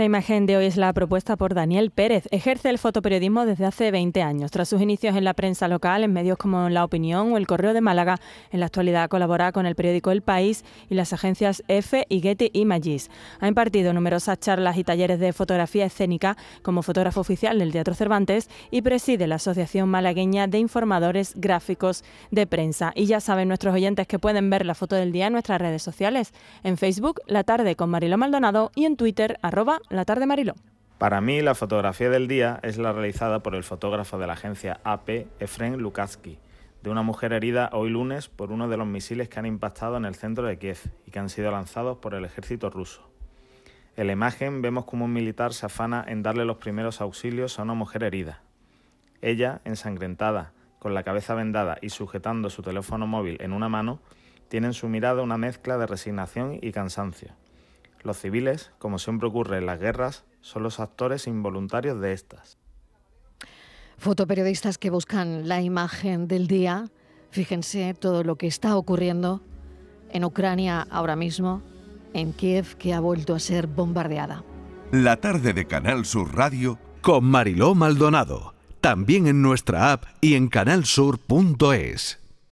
La imagen de hoy es la propuesta por Daniel Pérez. Ejerce el fotoperiodismo desde hace 20 años. Tras sus inicios en la prensa local, en medios como La Opinión o El Correo de Málaga, en la actualidad colabora con el periódico El País y las agencias EFE y Getty Images. Ha impartido numerosas charlas y talleres de fotografía escénica como fotógrafo oficial del Teatro Cervantes y preside la Asociación Malagueña de Informadores Gráficos de Prensa. Y ya saben nuestros oyentes que pueden ver la foto del día en nuestras redes sociales. En Facebook, La Tarde con Mariló Maldonado y en Twitter, arroba la tarde Mariló. Para mí, la fotografía del día es la realizada por el fotógrafo de la agencia AP, Efren Lukatsky, de una mujer herida hoy lunes por uno de los misiles que han impactado en el centro de Kiev y que han sido lanzados por el ejército ruso. En la imagen vemos como un militar se afana en darle los primeros auxilios a una mujer herida. Ella, ensangrentada, con la cabeza vendada y sujetando su teléfono móvil en una mano, tiene en su mirada una mezcla de resignación y cansancio. Los civiles, como siempre ocurre en las guerras, son los actores involuntarios de estas. Fotoperiodistas que buscan la imagen del día. Fíjense todo lo que está ocurriendo en Ucrania ahora mismo, en Kiev, que ha vuelto a ser bombardeada. La tarde de Canal Sur Radio con Mariló Maldonado. También en nuestra app y en canalsur.es.